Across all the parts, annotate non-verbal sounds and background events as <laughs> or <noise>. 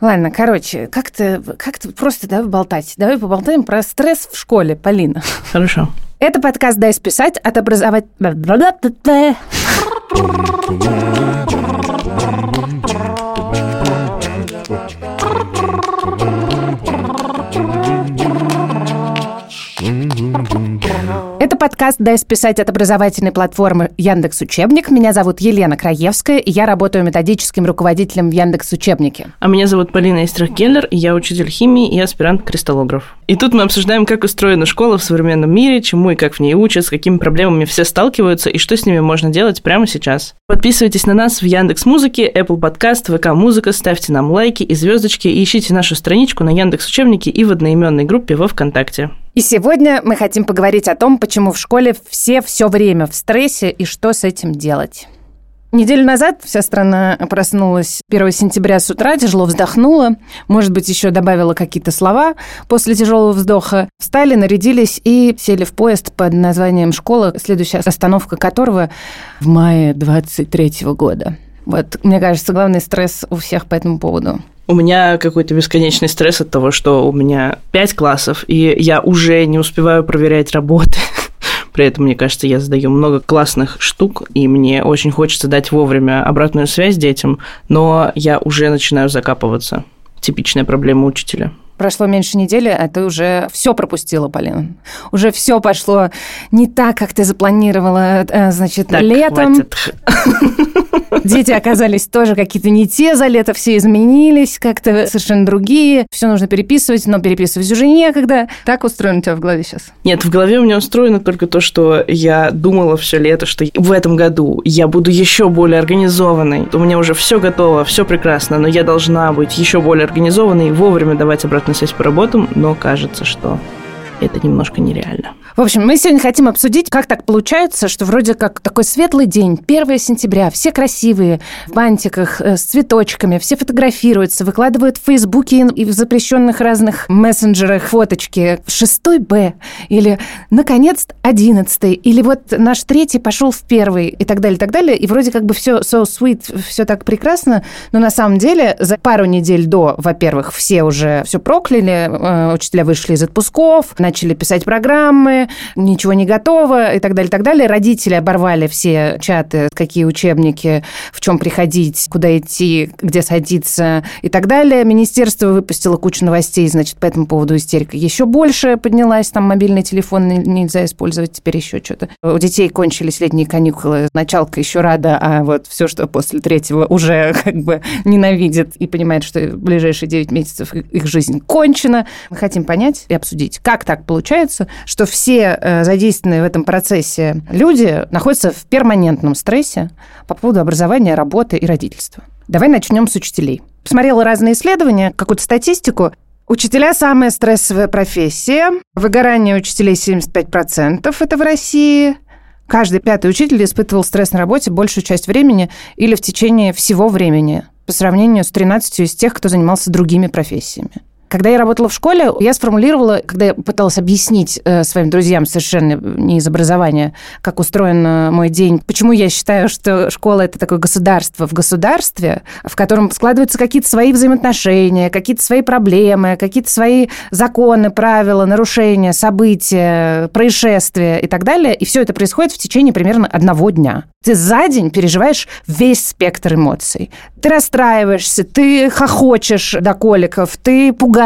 Ладно, короче, как-то как просто давай болтать. Давай поболтаем про стресс в школе, Полина. Хорошо. Это подкаст «Дай списать» от образовать... Это подкаст «Дай списать» от образовательной платформы Яндекс Учебник. Меня зовут Елена Краевская, и я работаю методическим руководителем в Яндекс Учебнике. А меня зовут Полина Истрах-Келлер, и я учитель химии и аспирант-кристаллограф. И тут мы обсуждаем, как устроена школа в современном мире, чему и как в ней учат, с какими проблемами все сталкиваются и что с ними можно делать прямо сейчас. Подписывайтесь на нас в Яндекс Музыке, Apple Podcast, ВК Музыка, ставьте нам лайки и звездочки и ищите нашу страничку на Яндекс Учебнике и в одноименной группе во ВКонтакте. И сегодня мы хотим поговорить о том, почему в школе все все время в стрессе и что с этим делать. Неделю назад вся страна проснулась 1 сентября с утра, тяжело вздохнула, может быть, еще добавила какие-то слова после тяжелого вздоха. Встали, нарядились и сели в поезд под названием «Школа», следующая остановка которого в мае 23 года. Вот, мне кажется, главный стресс у всех по этому поводу. У меня какой-то бесконечный стресс от того, что у меня пять классов, и я уже не успеваю проверять работы. <laughs> При этом, мне кажется, я задаю много классных штук, и мне очень хочется дать вовремя обратную связь детям, но я уже начинаю закапываться. Типичная проблема учителя прошло меньше недели, а ты уже все пропустила, Полина. Уже все пошло не так, как ты запланировала, э, значит, так, летом. Хватит. <laughs> Дети оказались тоже какие-то не те за лето, все изменились, как-то совершенно другие. Все нужно переписывать, но переписывать уже некогда. Так устроено у тебя в голове сейчас? Нет, в голове у меня устроено только то, что я думала все лето, что в этом году я буду еще более организованной. У меня уже все готово, все прекрасно, но я должна быть еще более организованной и вовремя давать обратную обратную связь по работам, но кажется, что это немножко нереально. В общем, мы сегодня хотим обсудить, как так получается, что вроде как такой светлый день, 1 сентября, все красивые, в бантиках, э, с цветочками, все фотографируются, выкладывают в Фейсбуке и в запрещенных разных мессенджерах фоточки. 6 Б, или, наконец, 11 или вот наш третий пошел в первый, и так далее, и так далее. И вроде как бы все so sweet, все так прекрасно, но на самом деле за пару недель до, во-первых, все уже все прокляли, э, учителя вышли из отпусков, начали писать программы, ничего не готово и так далее, и так далее. Родители оборвали все чаты, какие учебники, в чем приходить, куда идти, где садиться и так далее. Министерство выпустило кучу новостей, значит, по этому поводу истерика еще больше поднялась. Там мобильный телефон нельзя использовать, теперь еще что-то. У детей кончились летние каникулы, началка еще рада, а вот все, что после третьего уже <laughs> как бы ненавидит и понимает, что в ближайшие 9 месяцев их жизнь кончена. Мы хотим понять и обсудить, как так получается, что все все э, задействованные в этом процессе люди находятся в перманентном стрессе по поводу образования, работы и родительства. Давай начнем с учителей. Посмотрела разные исследования, какую-то статистику. Учителя – самая стрессовая профессия. Выгорание учителей 75% это в России. Каждый пятый учитель испытывал стресс на работе большую часть времени или в течение всего времени по сравнению с 13 из тех, кто занимался другими профессиями. Когда я работала в школе, я сформулировала, когда я пыталась объяснить э, своим друзьям совершенно не из образования, как устроен э, мой день, почему я считаю, что школа – это такое государство в государстве, в котором складываются какие-то свои взаимоотношения, какие-то свои проблемы, какие-то свои законы, правила, нарушения, события, происшествия и так далее. И все это происходит в течение примерно одного дня. Ты за день переживаешь весь спектр эмоций. Ты расстраиваешься, ты хохочешь до коликов, ты пугаешься,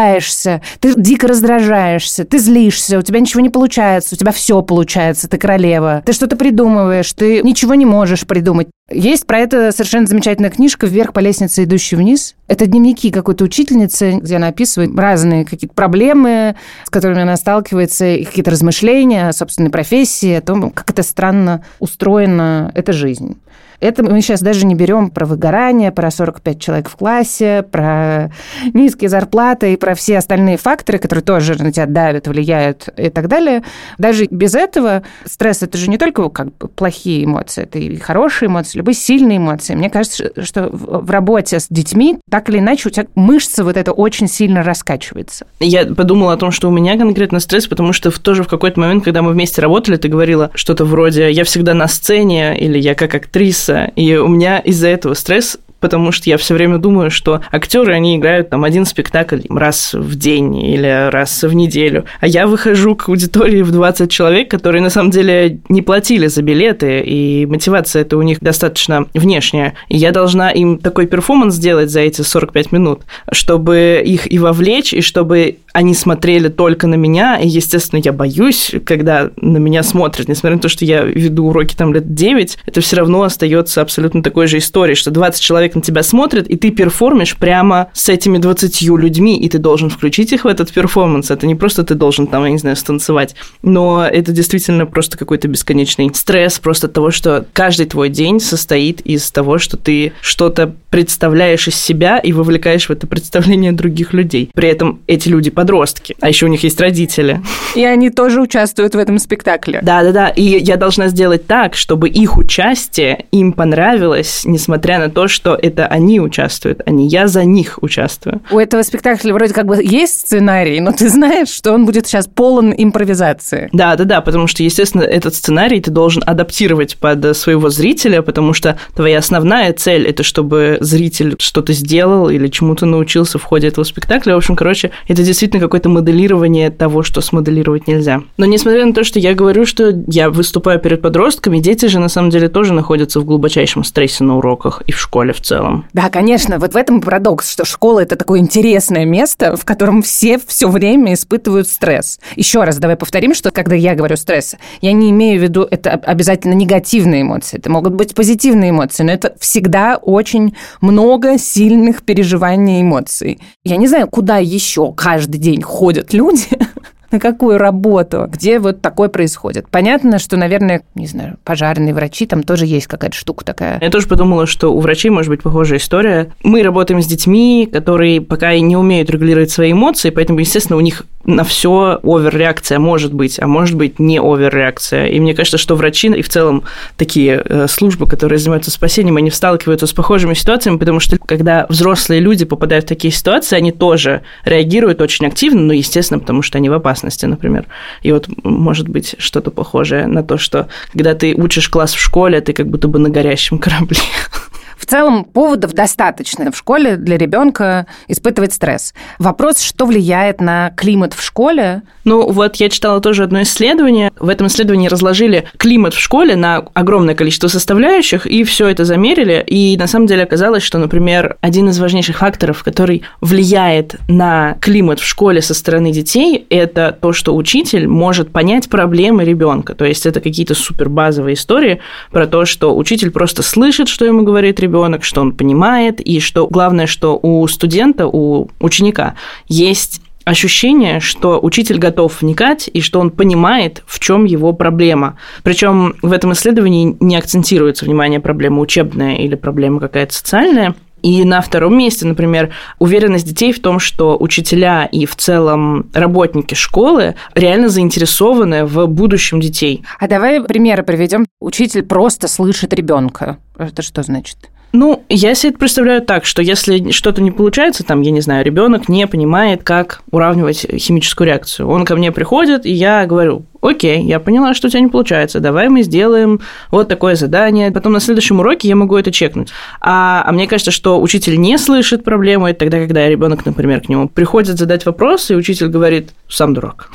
ты дико раздражаешься, ты злишься, у тебя ничего не получается, у тебя все получается, ты королева. Ты что-то придумываешь, ты ничего не можешь придумать. Есть про это совершенно замечательная книжка «Вверх по лестнице, идущей вниз». Это дневники какой-то учительницы, где она описывает разные какие-то проблемы, с которыми она сталкивается, и какие-то размышления о собственной профессии, о том, как это странно устроена эта жизнь. Это мы сейчас даже не берем про выгорание, про 45 человек в классе, про низкие зарплаты и про все остальные факторы, которые тоже на тебя давят, влияют и так далее. Даже без этого стресс – это же не только как бы плохие эмоции, это и хорошие эмоции, любые сильные эмоции. Мне кажется, что в работе с детьми так или иначе у тебя мышца вот это очень сильно раскачивается. Я подумала о том, что у меня конкретно стресс, потому что тоже в какой-то момент, когда мы вместе работали, ты говорила что-то вроде «я всегда на сцене» или «я как актриса», и у меня из-за этого стресс потому что я все время думаю, что актеры, они играют там один спектакль раз в день или раз в неделю, а я выхожу к аудитории в 20 человек, которые на самом деле не платили за билеты, и мотивация это у них достаточно внешняя. И я должна им такой перформанс сделать за эти 45 минут, чтобы их и вовлечь, и чтобы они смотрели только на меня, и, естественно, я боюсь, когда на меня смотрят, несмотря на то, что я веду уроки там лет 9, это все равно остается абсолютно такой же историей, что 20 человек на тебя смотрят, и ты перформишь прямо с этими 20 людьми, и ты должен включить их в этот перформанс. Это не просто ты должен там, я не знаю, станцевать, но это действительно просто какой-то бесконечный стресс просто от того, что каждый твой день состоит из того, что ты что-то представляешь из себя и вовлекаешь в это представление других людей. При этом эти люди подростки, а еще у них есть родители. И они тоже участвуют в этом спектакле. Да-да-да, и я должна сделать так, чтобы их участие им понравилось, несмотря на то, что это они участвуют, а не я за них участвую. У этого спектакля вроде как бы есть сценарий, но ты знаешь, что он будет сейчас полон импровизации. Да-да-да, потому что, естественно, этот сценарий ты должен адаптировать под своего зрителя, потому что твоя основная цель – это чтобы зритель что-то сделал или чему-то научился в ходе этого спектакля. В общем, короче, это действительно действительно какое-то моделирование того, что смоделировать нельзя. Но несмотря на то, что я говорю, что я выступаю перед подростками, дети же на самом деле тоже находятся в глубочайшем стрессе на уроках и в школе в целом. Да, конечно. Вот в этом парадокс, что школа это такое интересное место, в котором все все время испытывают стресс. Еще раз давай повторим, что когда я говорю стресс, я не имею в виду это обязательно негативные эмоции. Это могут быть позитивные эмоции, но это всегда очень много сильных переживаний и эмоций. Я не знаю, куда еще каждый день ходят люди, <laughs> на какую работу, где вот такое происходит. Понятно, что, наверное, не знаю, пожарные врачи, там тоже есть какая-то штука такая. Я тоже подумала, что у врачей может быть похожая история. Мы работаем с детьми, которые пока и не умеют регулировать свои эмоции, поэтому, естественно, у них на все оверреакция может быть, а может быть не оверреакция. И мне кажется, что врачи и в целом такие э, службы, которые занимаются спасением, они сталкиваются с похожими ситуациями, потому что когда взрослые люди попадают в такие ситуации, они тоже реагируют очень активно, ну, естественно, потому что они в опасности, например. И вот может быть что-то похожее на то, что когда ты учишь класс в школе, ты как будто бы на горящем корабле. <laughs> В целом поводов достаточно в школе для ребенка испытывать стресс. Вопрос, что влияет на климат в школе? Ну вот я читала тоже одно исследование. В этом исследовании разложили климат в школе на огромное количество составляющих и все это замерили. И на самом деле оказалось, что, например, один из важнейших факторов, который влияет на климат в школе со стороны детей, это то, что учитель может понять проблемы ребенка. То есть это какие-то супер базовые истории про то, что учитель просто слышит, что ему говорит ребенок, ребенок, что он понимает, и что главное, что у студента, у ученика есть ощущение, что учитель готов вникать и что он понимает, в чем его проблема. Причем в этом исследовании не акцентируется внимание проблема учебная или проблема какая-то социальная. И на втором месте, например, уверенность детей в том, что учителя и в целом работники школы реально заинтересованы в будущем детей. А давай примеры приведем. Учитель просто слышит ребенка. Это что значит? Ну, я себе это представляю так, что если что-то не получается, там, я не знаю, ребенок не понимает, как уравнивать химическую реакцию. Он ко мне приходит, и я говорю, окей, я поняла, что у тебя не получается, давай мы сделаем вот такое задание. Потом на следующем уроке я могу это чекнуть. А, а мне кажется, что учитель не слышит проблему, это тогда, когда ребенок, например, к нему приходит задать вопрос, и учитель говорит, сам дурак.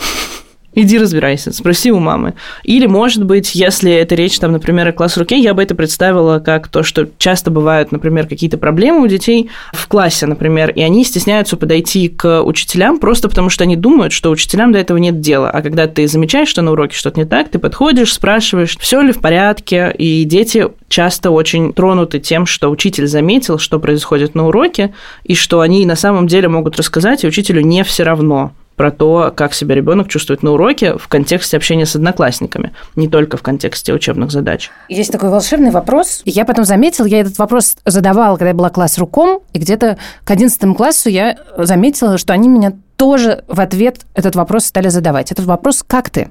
Иди разбирайся, спроси у мамы. Или, может быть, если это речь, там, например, о класс руке, я бы это представила как то, что часто бывают, например, какие-то проблемы у детей в классе, например, и они стесняются подойти к учителям просто потому, что они думают, что учителям до этого нет дела. А когда ты замечаешь, что на уроке что-то не так, ты подходишь, спрашиваешь, все ли в порядке, и дети часто очень тронуты тем, что учитель заметил, что происходит на уроке, и что они на самом деле могут рассказать, и учителю не все равно про то, как себя ребенок чувствует на уроке в контексте общения с одноклассниками, не только в контексте учебных задач. Есть такой волшебный вопрос. Я потом заметила, я этот вопрос задавала, когда я была класс руком, и где-то к 11 классу я заметила, что они меня тоже в ответ этот вопрос стали задавать. Этот вопрос «как ты?».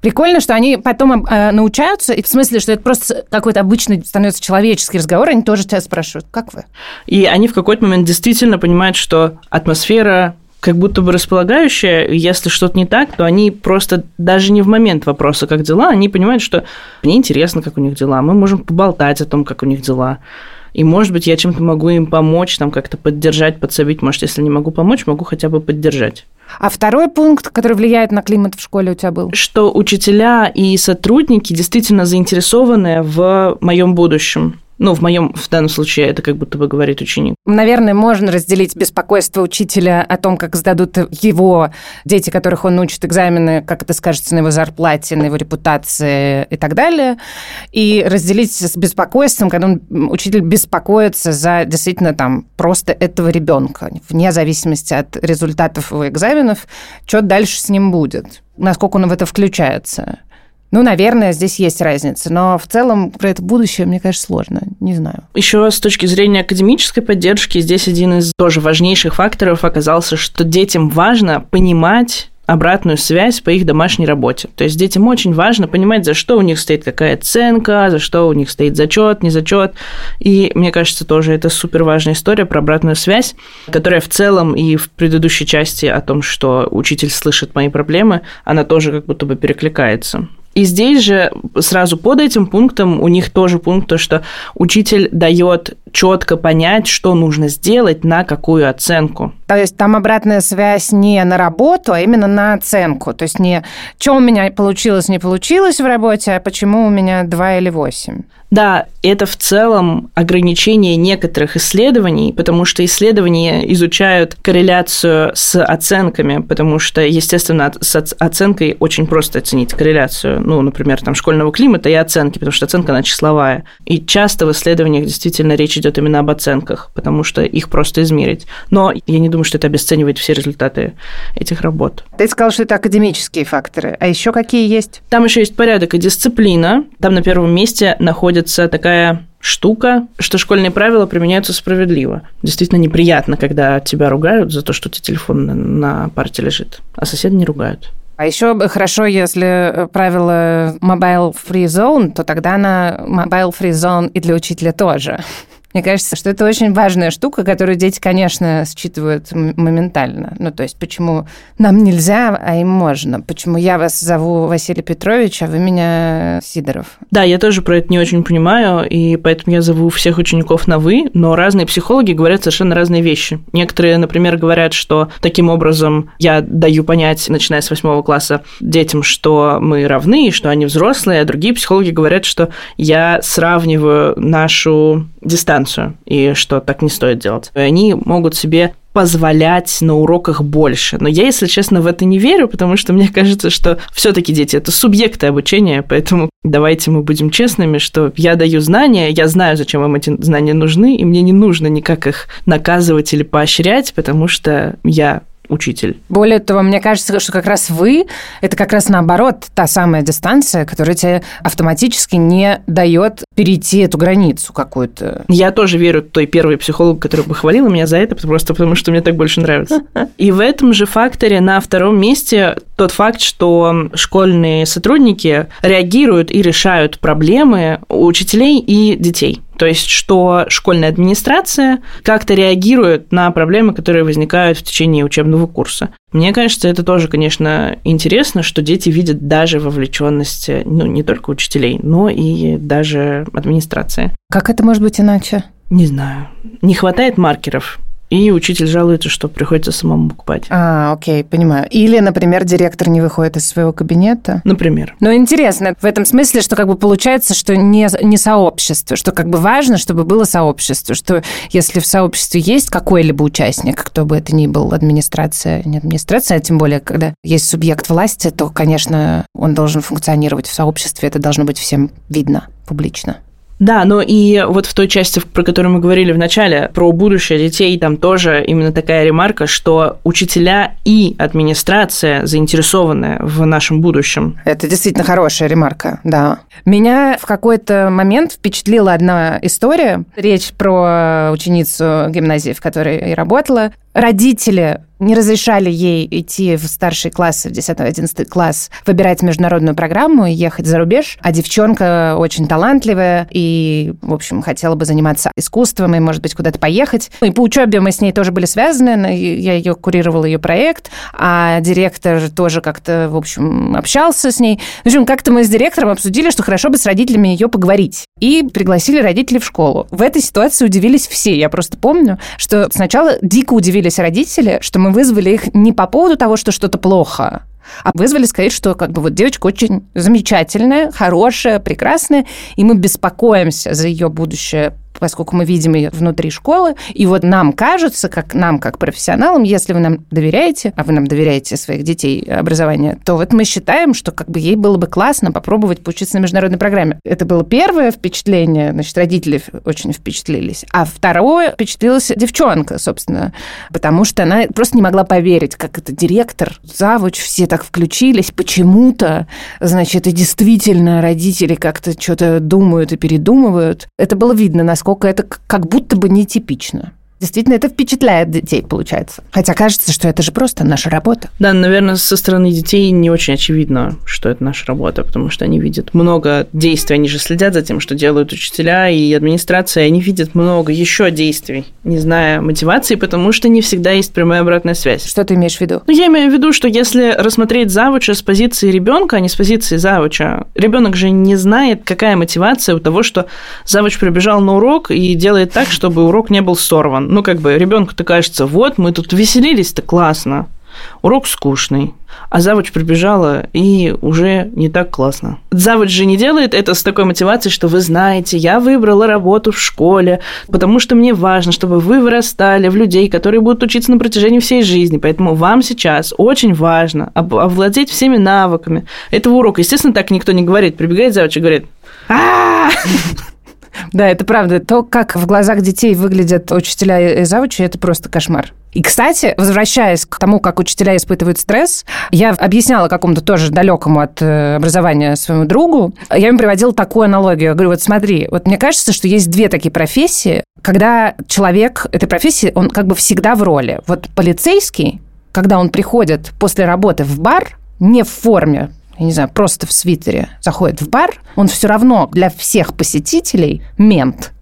Прикольно, что они потом э, научаются, и в смысле, что это просто какой-то обычный становится человеческий разговор, они тоже тебя спрашивают, как вы? И они в какой-то момент действительно понимают, что атмосфера как будто бы располагающая, если что-то не так, то они просто даже не в момент вопроса, как дела, они понимают, что мне интересно, как у них дела, мы можем поболтать о том, как у них дела. И, может быть, я чем-то могу им помочь, там как-то поддержать, подсобить. Может, если не могу помочь, могу хотя бы поддержать. А второй пункт, который влияет на климат в школе у тебя был? Что учителя и сотрудники действительно заинтересованы в моем будущем. Ну, в моем, в данном случае, это как будто бы говорит ученик. Наверное, можно разделить беспокойство учителя о том, как сдадут его дети, которых он учит экзамены, как это скажется на его зарплате, на его репутации и так далее, и разделить с беспокойством, когда он, учитель беспокоится за действительно там просто этого ребенка, вне зависимости от результатов его экзаменов, что дальше с ним будет, насколько он в это включается. Ну, наверное, здесь есть разница, но в целом про это будущее, мне кажется, сложно. Не знаю. Еще с точки зрения академической поддержки, здесь один из тоже важнейших факторов оказался, что детям важно понимать обратную связь по их домашней работе. То есть детям очень важно понимать, за что у них стоит какая оценка, за что у них стоит зачет, не зачет. И мне кажется, тоже это супер важная история про обратную связь, которая в целом и в предыдущей части о том, что учитель слышит мои проблемы, она тоже как будто бы перекликается. И здесь же сразу под этим пунктом у них тоже пункт, то, что учитель дает четко понять, что нужно сделать, на какую оценку. То есть там обратная связь не на работу, а именно на оценку. То есть не что у меня получилось, не получилось в работе, а почему у меня 2 или 8. Да, это в целом ограничение некоторых исследований, потому что исследования изучают корреляцию с оценками, потому что, естественно, с оценкой очень просто оценить корреляцию, ну, например, там, школьного климата и оценки, потому что оценка, она числовая. И часто в исследованиях действительно речь идет именно об оценках, потому что их просто измерить. Но я не думаю, что это обесценивает все результаты этих работ. Ты сказал, что это академические факторы. А еще какие есть? Там еще есть порядок и дисциплина. Там на первом месте находится такая штука, что школьные правила применяются справедливо. Действительно неприятно, когда тебя ругают за то, что у тебя телефон на, парте лежит, а соседи не ругают. А еще хорошо, если правило mobile free zone, то тогда на mobile free zone и для учителя тоже. Мне кажется, что это очень важная штука, которую дети, конечно, считывают моментально. Ну, то есть, почему нам нельзя, а им можно? Почему я вас зову Василий Петрович, а вы меня Сидоров? Да, я тоже про это не очень понимаю, и поэтому я зову всех учеников на «вы», но разные психологи говорят совершенно разные вещи. Некоторые, например, говорят, что таким образом я даю понять, начиная с восьмого класса, детям, что мы равны, что они взрослые, а другие психологи говорят, что я сравниваю нашу дистанцию, и что так не стоит делать. Они могут себе позволять на уроках больше. Но я, если честно, в это не верю, потому что мне кажется, что все-таки дети это субъекты обучения, поэтому давайте мы будем честными, что я даю знания, я знаю, зачем вам эти знания нужны, и мне не нужно никак их наказывать или поощрять, потому что я учитель. Более того, мне кажется, что как раз вы, это как раз наоборот та самая дистанция, которая тебе автоматически не дает перейти эту границу какую-то. Я тоже верю той первой психологу, которая похвалила меня за это, просто потому что мне так больше нравится. И в этом же факторе на втором месте тот факт, что школьные сотрудники реагируют и решают проблемы учителей и детей. То есть, что школьная администрация как-то реагирует на проблемы, которые возникают в течение учебного курса. Мне кажется, это тоже, конечно, интересно, что дети видят даже вовлеченность ну, не только учителей, но и даже администрации. Как это может быть иначе? Не знаю. Не хватает маркеров и учитель жалуется, что приходится самому покупать. А, окей, понимаю. Или, например, директор не выходит из своего кабинета. Например. Но интересно в этом смысле, что как бы получается, что не, не сообщество, что как бы важно, чтобы было сообщество, что если в сообществе есть какой-либо участник, кто бы это ни был, администрация, не администрация, а тем более, когда есть субъект власти, то, конечно, он должен функционировать в сообществе, это должно быть всем видно публично. Да, но и вот в той части, про которую мы говорили в начале, про будущее детей, там тоже именно такая ремарка, что учителя и администрация заинтересованы в нашем будущем. Это действительно хорошая ремарка, да. Меня в какой-то момент впечатлила одна история. Речь про ученицу гимназии, в которой я работала. Родители не разрешали ей идти в старшие классы, в 10-11 класс, выбирать международную программу и ехать за рубеж. А девчонка очень талантливая и, в общем, хотела бы заниматься искусством и, может быть, куда-то поехать. И по учебе мы с ней тоже были связаны. Я ее курировала, ее проект, а директор тоже как-то, в общем, общался с ней. В общем, как-то мы с директором обсудили, что хорошо бы с родителями ее поговорить. И пригласили родителей в школу. В этой ситуации удивились все. Я просто помню, что сначала дико удивились родители, что мы вызвали их не по поводу того, что что-то плохо, а вызвали сказать, что как бы вот девочка очень замечательная, хорошая, прекрасная, и мы беспокоимся за ее будущее поскольку мы видим ее внутри школы. И вот нам кажется, как нам, как профессионалам, если вы нам доверяете, а вы нам доверяете своих детей образование, то вот мы считаем, что как бы ей было бы классно попробовать поучиться на международной программе. Это было первое впечатление, значит, родители очень впечатлились. А второе впечатлилась девчонка, собственно, потому что она просто не могла поверить, как это директор, завуч, все так включились почему-то, значит, и действительно родители как-то что-то думают и передумывают. Это было видно, насколько насколько это как будто бы нетипично. Действительно, это впечатляет детей, получается. Хотя кажется, что это же просто наша работа. Да, наверное, со стороны детей не очень очевидно, что это наша работа, потому что они видят много действий, они же следят за тем, что делают учителя и администрация, они видят много еще действий, не зная мотивации, потому что не всегда есть прямая обратная связь. Что ты имеешь в виду? Ну, я имею в виду, что если рассмотреть завуча с позиции ребенка, а не с позиции завуча, ребенок же не знает, какая мотивация у того, что завуч прибежал на урок и делает так, чтобы урок не был сорван ну, как бы, ребенку-то кажется, вот, мы тут веселились-то классно, урок скучный, а завуч прибежала, и уже не так классно. Завуч же не делает это с такой мотивацией, что вы знаете, я выбрала работу в школе, потому что мне важно, чтобы вы вырастали в людей, которые будут учиться на протяжении всей жизни, поэтому вам сейчас очень важно овладеть всеми навыками этого урока. Естественно, так никто не говорит. Прибегает завуч и говорит, да, это правда. То, как в глазах детей выглядят учителя и завучи, это просто кошмар. И, кстати, возвращаясь к тому, как учителя испытывают стресс, я объясняла какому-то тоже далекому от э, образования своему другу, я ему приводила такую аналогию. Я говорю, вот смотри, вот мне кажется, что есть две такие профессии, когда человек этой профессии, он как бы всегда в роли. Вот полицейский, когда он приходит после работы в бар, не в форме, я не знаю, просто в свитере заходит в бар, он все равно для всех посетителей мент.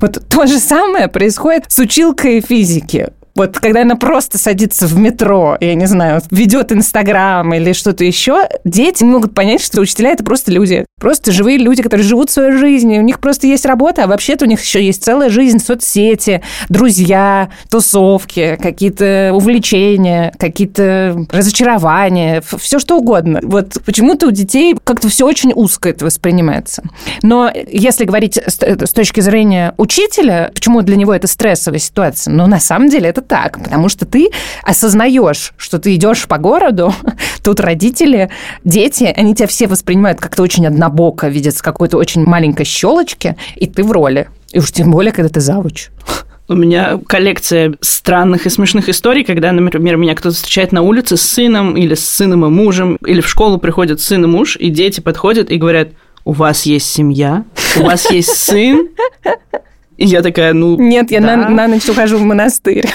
Вот то же самое происходит с училкой физики. Вот когда она просто садится в метро, я не знаю, ведет Инстаграм или что-то еще, дети не могут понять, что учителя это просто люди. Просто живые люди, которые живут своей жизнью. У них просто есть работа, а вообще-то у них еще есть целая жизнь, соцсети, друзья, тусовки, какие-то увлечения, какие-то разочарования, все что угодно. Вот почему-то у детей как-то все очень узко это воспринимается. Но если говорить с точки зрения учителя, почему для него это стрессовая ситуация? Ну, на самом деле это так, потому что ты осознаешь, что ты идешь по городу, <laughs> тут родители, дети, они тебя все воспринимают как-то очень однобоко, видят с какой-то очень маленькой щелочки, и ты в роли. И уж тем более, когда ты завуч. У меня коллекция странных и смешных историй, когда, например, меня кто-то встречает на улице с сыном или с сыном и мужем, или в школу приходят сын и муж, и дети подходят и говорят, у вас есть семья, у вас есть сын, и я такая, ну... Нет, я да. на, на ночь ухожу в монастырь.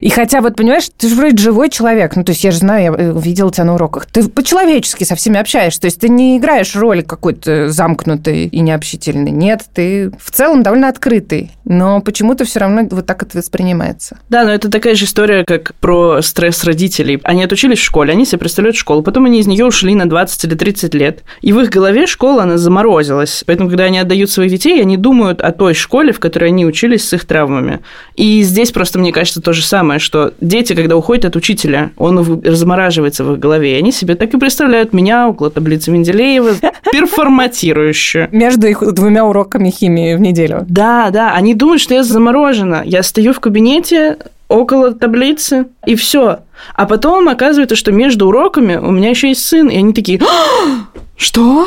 И хотя вот, понимаешь, ты же вроде живой человек, ну, то есть я же знаю, я э, видела тебя на уроках, ты по-человечески со всеми общаешься, то есть ты не играешь роль какой-то замкнутой и необщительной, нет, ты в целом довольно открытый, но почему-то все равно вот так это воспринимается. Да, но это такая же история, как про стресс родителей. Они отучились в школе, они себе представляют школу, потом они из нее ушли на 20 или 30 лет, и в их голове школа, она заморозилась, поэтому, когда они отдают своих детей, они думают о той школе, в которой они учились с их травмами. И здесь просто, мне кажется, то же самое самое, что дети, когда уходят от учителя, он размораживается в их голове, и они себе так и представляют меня около таблицы Менделеева, <laughs> перформатирующую. Между их двумя уроками химии в неделю. Да, да, они думают, что я заморожена. Я стою в кабинете, около таблицы, и все. А потом оказывается, что между уроками у меня еще есть сын, и они такие, «А, Что?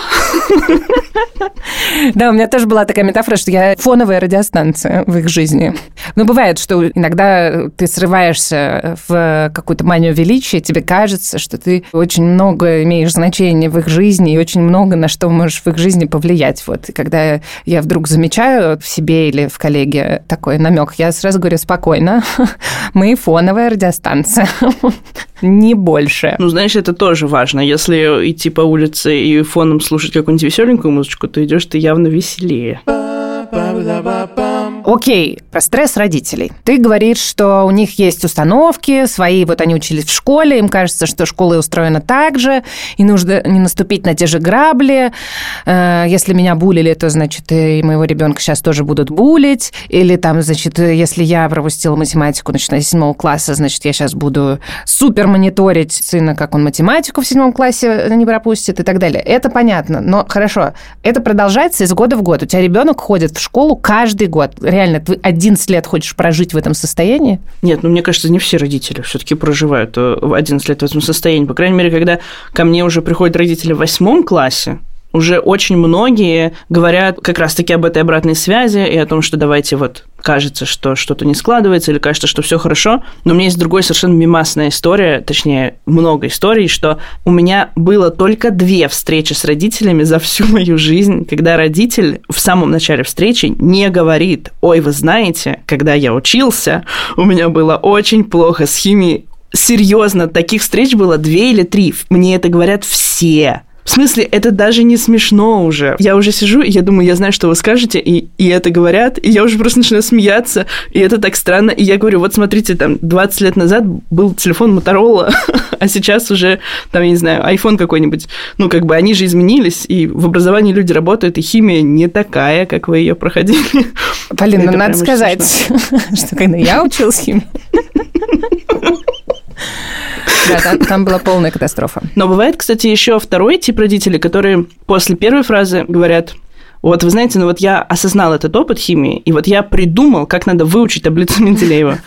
Да, у меня тоже была такая метафора, что я фоновая радиостанция в их жизни. Но бывает, что иногда ты срываешься в какую-то манию величия, тебе кажется, что ты очень много имеешь значения в их жизни и очень много на что можешь в их жизни повлиять. Вот. И когда я вдруг замечаю в себе или в коллеге такой намек, я сразу говорю спокойно, <laughs> мы фоновая радиостанция не больше. Ну, знаешь, это тоже важно. Если идти по улице и фоном слушать какую-нибудь веселенькую музычку, то идешь ты явно веселее. Окей, про стресс родителей. Ты говоришь, что у них есть установки свои, вот они учились в школе, им кажется, что школа устроена так же, и нужно не наступить на те же грабли. Э, если меня булили, то, значит, и моего ребенка сейчас тоже будут булить. Или там, значит, если я пропустила математику, начиная с седьмого класса, значит, я сейчас буду супер мониторить сына, как он математику в седьмом классе не пропустит и так далее. Это понятно. Но хорошо, это продолжается из года в год. У тебя ребенок ходит в школу каждый год реально ты 11 лет хочешь прожить в этом состоянии? Нет, ну мне кажется, не все родители все-таки проживают 11 э, лет в этом состоянии. По крайней мере, когда ко мне уже приходят родители в восьмом классе, уже очень многие говорят как раз-таки об этой обратной связи и о том, что давайте вот кажется, что что-то не складывается или кажется, что все хорошо. Но у меня есть другой совершенно мимасная история, точнее, много историй, что у меня было только две встречи с родителями за всю мою жизнь, когда родитель в самом начале встречи не говорит, ой, вы знаете, когда я учился, у меня было очень плохо с химией. Серьезно, таких встреч было две или три. Мне это говорят все. В смысле, это даже не смешно уже. Я уже сижу, и я думаю, я знаю, что вы скажете, и, и это говорят, и я уже просто начинаю смеяться, и это так странно. И я говорю, вот смотрите, там, 20 лет назад был телефон Motorola, <laughs> а сейчас уже, там, я не знаю, iPhone какой-нибудь. Ну, как бы они же изменились, и в образовании люди работают, и химия не такая, как вы ее проходили. Полина, ну, надо сказать, что когда я училась химии, да, там, там была полная катастрофа. Но бывает, кстати, еще второй тип родителей, которые после первой фразы говорят, вот вы знаете, ну вот я осознал этот опыт химии, и вот я придумал, как надо выучить таблицу <laughs> Менделеева.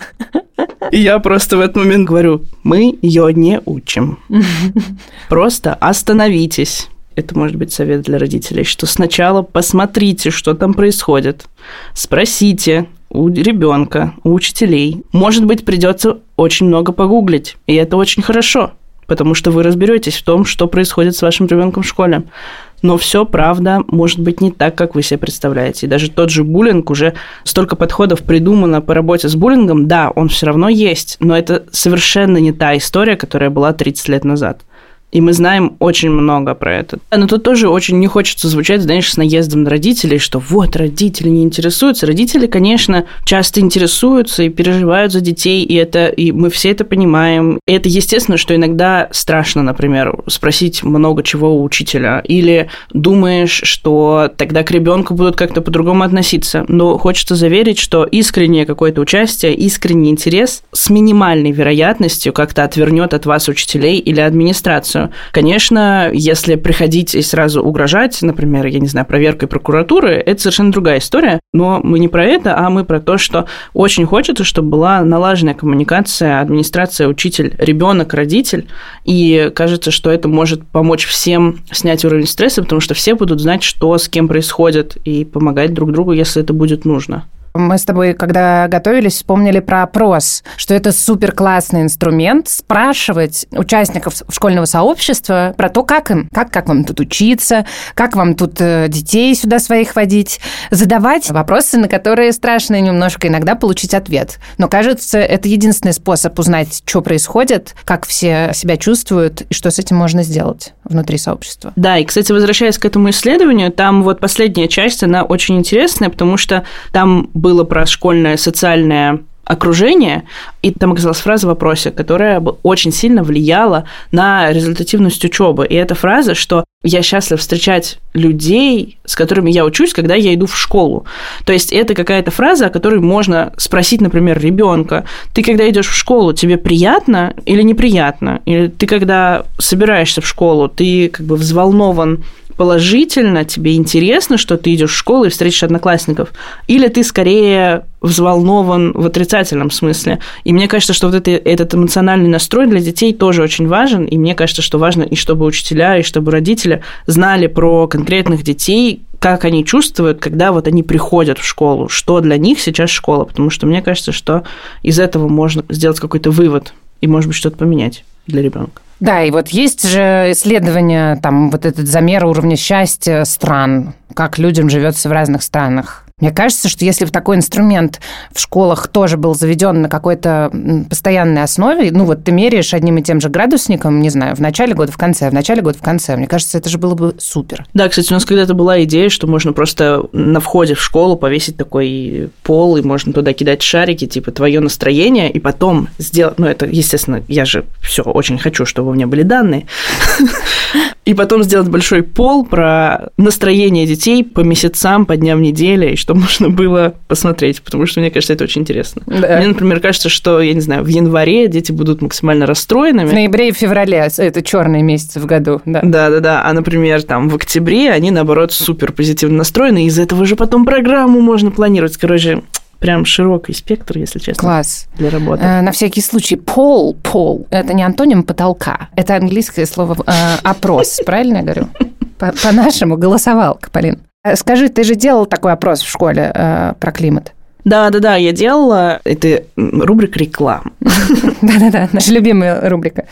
И я просто в этот момент говорю, мы ее не учим. Просто остановитесь. Это может быть совет для родителей, что сначала посмотрите, что там происходит, спросите, у ребенка, у учителей. Может быть, придется очень много погуглить, и это очень хорошо, потому что вы разберетесь в том, что происходит с вашим ребенком в школе. Но все, правда, может быть не так, как вы себе представляете. И даже тот же буллинг, уже столько подходов придумано по работе с буллингом, да, он все равно есть, но это совершенно не та история, которая была 30 лет назад. И мы знаем очень много про это. Но тут тоже очень не хочется звучать, знаешь, с наездом на родителей, что вот, родители не интересуются. Родители, конечно, часто интересуются и переживают за детей, и это, и мы все это понимаем. И это естественно, что иногда страшно, например, спросить много чего у учителя. Или думаешь, что тогда к ребенку будут как-то по-другому относиться. Но хочется заверить, что искреннее какое-то участие, искренний интерес с минимальной вероятностью как-то отвернет от вас учителей или администрацию. Конечно, если приходить и сразу угрожать, например, я не знаю, проверкой прокуратуры, это совершенно другая история. Но мы не про это, а мы про то, что очень хочется, чтобы была налаженная коммуникация, администрация, учитель, ребенок, родитель. И кажется, что это может помочь всем снять уровень стресса, потому что все будут знать, что с кем происходит, и помогать друг другу, если это будет нужно. Мы с тобой, когда готовились, вспомнили про опрос, что это супер классный инструмент спрашивать участников школьного сообщества про то, как им, как, как вам тут учиться, как вам тут э, детей сюда своих водить, задавать вопросы, на которые страшно немножко иногда получить ответ. Но кажется, это единственный способ узнать, что происходит, как все себя чувствуют и что с этим можно сделать внутри сообщества. Да, и, кстати, возвращаясь к этому исследованию, там вот последняя часть, она очень интересная, потому что там было про школьное социальное окружение, и там оказалась фраза в вопросе, которая очень сильно влияла на результативность учебы. И эта фраза, что я счастлив встречать людей, с которыми я учусь, когда я иду в школу. То есть это какая-то фраза, о которой можно спросить, например, ребенка. Ты когда идешь в школу, тебе приятно или неприятно? Или ты когда собираешься в школу, ты как бы взволнован положительно, тебе интересно, что ты идешь в школу и встретишь одноклассников, или ты скорее взволнован в отрицательном смысле. И мне кажется, что вот это, этот эмоциональный настрой для детей тоже очень важен, и мне кажется, что важно и чтобы учителя, и чтобы родители знали про конкретных детей, как они чувствуют, когда вот они приходят в школу, что для них сейчас школа, потому что мне кажется, что из этого можно сделать какой-то вывод и, может быть, что-то поменять для ребенка. Да, и вот есть же исследования, там вот этот замер уровня счастья стран, как людям живется в разных странах. Мне кажется, что если бы такой инструмент в школах тоже был заведен на какой-то постоянной основе, ну вот ты меряешь одним и тем же градусником, не знаю, в начале года, в конце, в начале года, в конце, мне кажется, это же было бы супер. Да, кстати, у нас когда-то была идея, что можно просто на входе в школу повесить такой пол, и можно туда кидать шарики, типа твое настроение, и потом сделать, ну это, естественно, я же все очень хочу, чтобы у меня были данные, и потом сделать большой пол про настроение детей по месяцам, по дням недели, и что <laughs> можно было посмотреть, потому что мне кажется, это очень интересно. Да. Мне, например, кажется, что, я не знаю, в январе дети будут максимально расстроенными. В ноябре и феврале это черные месяцы в году, да. Да, да, да. А, например, там в октябре они, наоборот, супер позитивно настроены, из этого же потом программу можно планировать. Короче, прям широкий спектр, если честно. Класс. Для работы. Э, на всякий случай, пол, пол, это не антоним потолка, это английское слово э, опрос, <laughs> правильно я говорю? По-нашему голосовалка, Полин. Э, скажи, ты же делал такой опрос в школе э, про климат? Да, да, да, я делала. Это рубрика реклам. <laughs> Да, да, да, наша любимая рубрика.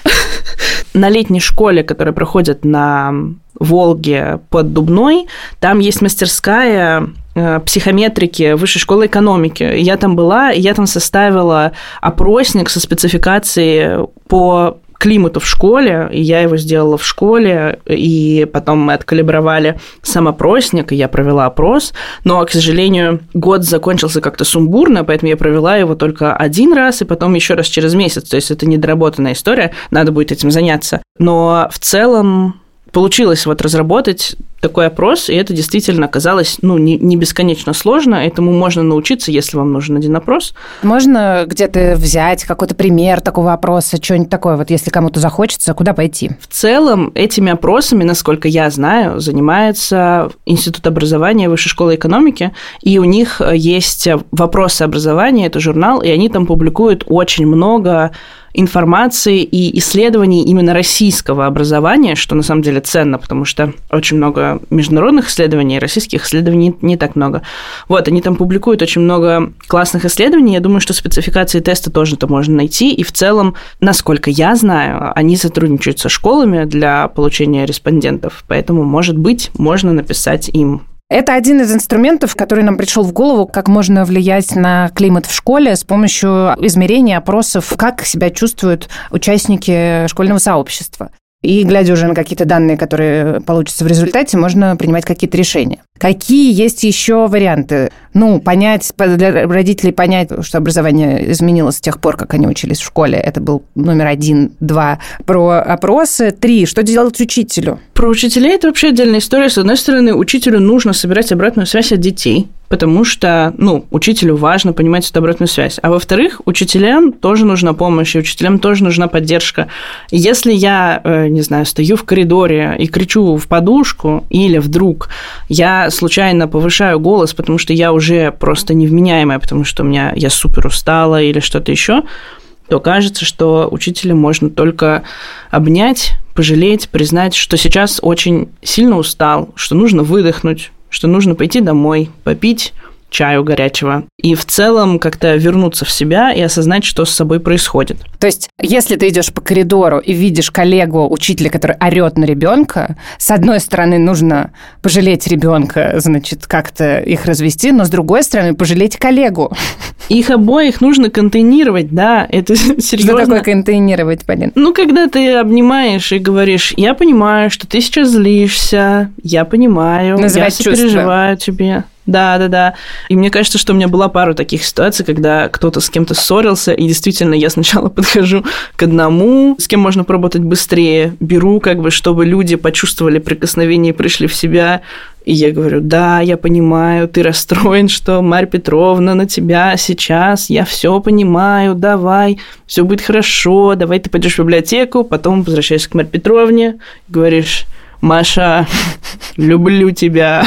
<laughs> На летней школе, которая проходит на Волге под Дубной, там есть мастерская психометрики Высшей школы экономики. Я там была, я там составила опросник со спецификацией по климату в школе, и я его сделала в школе, и потом мы откалибровали сам опросник, и я провела опрос, но, к сожалению, год закончился как-то сумбурно, поэтому я провела его только один раз, и потом еще раз через месяц, то есть это недоработанная история, надо будет этим заняться. Но в целом получилось вот разработать такой опрос, и это действительно оказалось ну, не, не бесконечно сложно. Этому можно научиться, если вам нужен один опрос. Можно где-то взять какой-то пример такого опроса, что-нибудь такое, вот если кому-то захочется, куда пойти? В целом, этими опросами, насколько я знаю, занимается Институт образования Высшей школы экономики, и у них есть вопросы образования, это журнал, и они там публикуют очень много информации и исследований именно российского образования, что на самом деле ценно, потому что очень много международных исследований, российских исследований не так много. Вот, они там публикуют очень много классных исследований, я думаю, что спецификации теста тоже это можно найти, и в целом, насколько я знаю, они сотрудничают со школами для получения респондентов, поэтому, может быть, можно написать им это один из инструментов, который нам пришел в голову, как можно влиять на климат в школе с помощью измерения опросов, как себя чувствуют участники школьного сообщества. И глядя уже на какие-то данные, которые получатся в результате, можно принимать какие-то решения. Какие есть еще варианты? Ну, понять, для родителей понять, что образование изменилось с тех пор, как они учились в школе. Это был номер один. Два. Про опросы. Три. Что делать учителю? Про учителей это вообще отдельная история. С одной стороны, учителю нужно собирать обратную связь от детей потому что, ну, учителю важно понимать эту обратную связь. А во-вторых, учителям тоже нужна помощь, и учителям тоже нужна поддержка. Если я, э, не знаю, стою в коридоре и кричу в подушку, или вдруг я случайно повышаю голос, потому что я уже просто невменяемая, потому что у меня я супер устала или что-то еще, то кажется, что учителя можно только обнять, пожалеть, признать, что сейчас очень сильно устал, что нужно выдохнуть, что нужно пойти домой, попить чаю горячего. И в целом как-то вернуться в себя и осознать, что с собой происходит. То есть, если ты идешь по коридору и видишь коллегу, учителя, который орет на ребенка, с одной стороны, нужно пожалеть ребенка, значит, как-то их развести, но с другой стороны, пожалеть коллегу. Их обоих нужно контейнировать, да, это серьезно. <laughs> Что такое контейнировать, Полин? Ну, когда ты обнимаешь и говоришь, я понимаю, что ты сейчас злишься, я понимаю, Называть я сопереживаю тебе. Да, да, да. И мне кажется, что у меня была пара таких ситуаций, когда кто-то с кем-то ссорился, и действительно я сначала <laughs> подхожу к одному, с кем можно поработать быстрее, беру как бы, чтобы люди почувствовали прикосновение и пришли в себя, и я говорю, да, я понимаю, ты расстроен, что Марья Петровна на тебя сейчас, я все понимаю, давай, все будет хорошо, давай ты пойдешь в библиотеку, потом возвращаешься к Марье Петровне, говоришь, Маша, люблю тебя.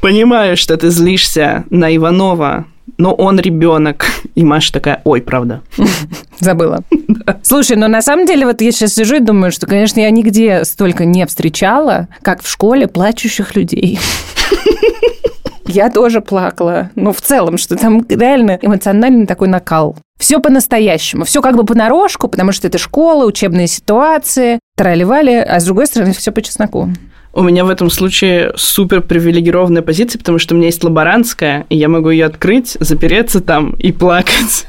Понимаю, что ты злишься на Иванова, но он ребенок. И Маша такая, ой, правда. Забыла. Слушай, но на самом деле вот я сейчас сижу и думаю, что, конечно, я нигде столько не встречала, как в школе плачущих людей. Я тоже плакала. Ну, в целом, что там реально эмоциональный такой накал. Все по-настоящему. Все как бы понарошку, потому что это школа, учебные ситуации, тролливали, а с другой стороны, все по чесноку. У меня в этом случае супер привилегированная позиция, потому что у меня есть лаборантская, и я могу ее открыть, запереться там и плакать.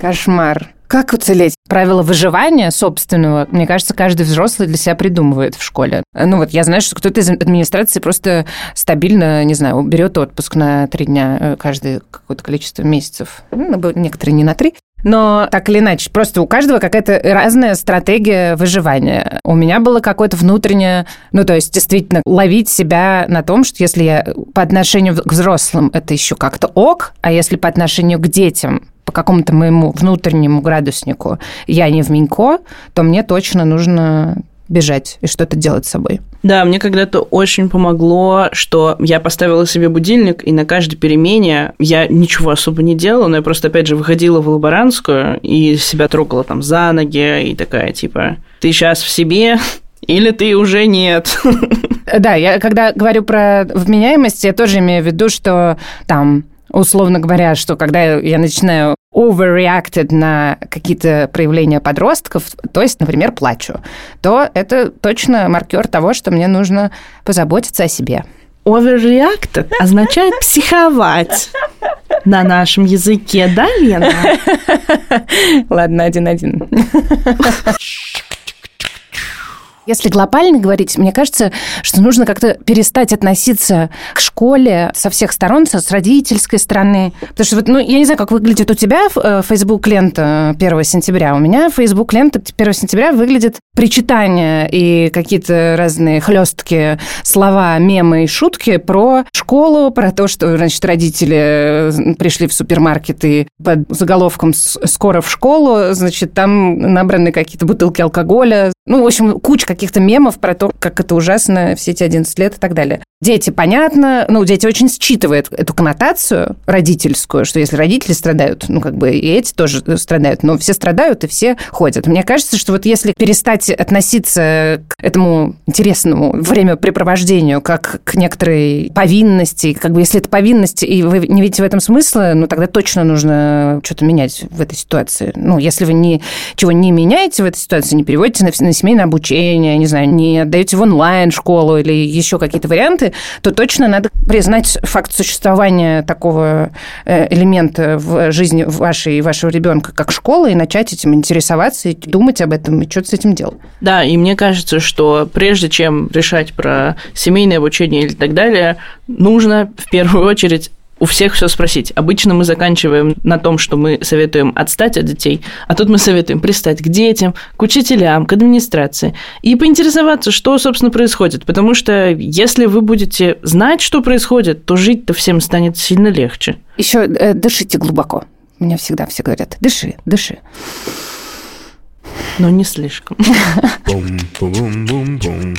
Кошмар. Как уцелеть? Правила выживания собственного, мне кажется, каждый взрослый для себя придумывает в школе. Ну вот я знаю, что кто-то из администрации просто стабильно, не знаю, берет отпуск на три дня э, каждое какое-то количество месяцев. Ну, некоторые не на три. Но так или иначе, просто у каждого какая-то разная стратегия выживания. У меня было какое-то внутреннее, ну, то есть действительно ловить себя на том, что если я по отношению к взрослым это еще как-то ок, а если по отношению к детям по какому-то моему внутреннему градуснику я не в Минько, то мне точно нужно бежать и что-то делать с собой. Да, мне когда-то очень помогло, что я поставила себе будильник, и на каждой перемене я ничего особо не делала, но я просто, опять же, выходила в лаборантскую и себя трогала там за ноги, и такая, типа, ты сейчас в себе, или ты уже нет. Да, я когда говорю про вменяемость, я тоже имею в виду, что там условно говоря, что когда я начинаю overreacted на какие-то проявления подростков, то есть, например, плачу, то это точно маркер того, что мне нужно позаботиться о себе. Overreacted означает психовать на нашем языке, да, Лена? <laughs> Ладно, один-один. <laughs> Если глобально говорить, мне кажется, что нужно как-то перестать относиться к школе со всех сторон, с родительской стороны. Потому что, вот, ну, я не знаю, как выглядит у тебя э, Facebook лента 1 сентября. У меня Facebook лента 1 сентября выглядит причитания и какие-то разные хлесткие слова, мемы и шутки про школу, про то, что, значит, родители э, пришли в супермаркет и под заголовком «Скоро в школу», значит, там набраны какие-то бутылки алкоголя. Ну, в общем, куча каких-то мемов про то, как это ужасно все эти 11 лет и так далее. Дети, понятно, ну, дети очень считывают эту коннотацию родительскую, что если родители страдают, ну, как бы и эти тоже страдают, но все страдают и все ходят. Мне кажется, что вот если перестать относиться к этому интересному времяпрепровождению как к некоторой повинности, как бы если это повинность, и вы не видите в этом смысла, ну, тогда точно нужно что-то менять в этой ситуации. Ну, если вы ничего не меняете в этой ситуации, не переводите на, на семейное обучение, не знаю, не отдаете в онлайн-школу или еще какие-то варианты, то точно надо признать факт существования такого э, элемента в жизни вашей и вашего ребенка как школа и начать этим интересоваться и думать об этом и что-то с этим делать. Да, и мне кажется, что прежде чем решать про семейное обучение или так далее, нужно в первую очередь у всех все спросить. Обычно мы заканчиваем на том, что мы советуем отстать от детей, а тут мы советуем пристать к детям, к учителям, к администрации и поинтересоваться, что, собственно, происходит. Потому что если вы будете знать, что происходит, то жить-то всем станет сильно легче. Еще э, дышите глубоко. Мне всегда все говорят, дыши, дыши но не слишком.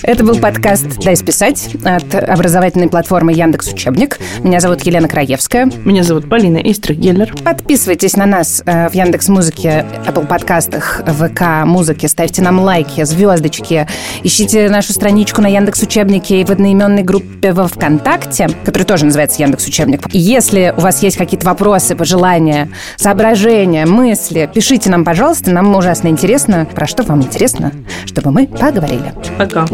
Это был подкаст «Дай списать» от образовательной платформы Яндекс Учебник. Меня зовут Елена Краевская. Меня зовут Полина Истрик-Геллер. Подписывайтесь на нас э, в Яндекс Музыке, Apple подкастах, ВК Музыке, ставьте нам лайки, звездочки, ищите нашу страничку на Яндекс Учебнике и в одноименной группе во ВКонтакте, которая тоже называется Яндекс Учебник. Если у вас есть какие-то вопросы, пожелания, соображения, мысли, пишите нам, пожалуйста, нам ужасно интересно, про что вам интересно, чтобы мы поговорили. Пока.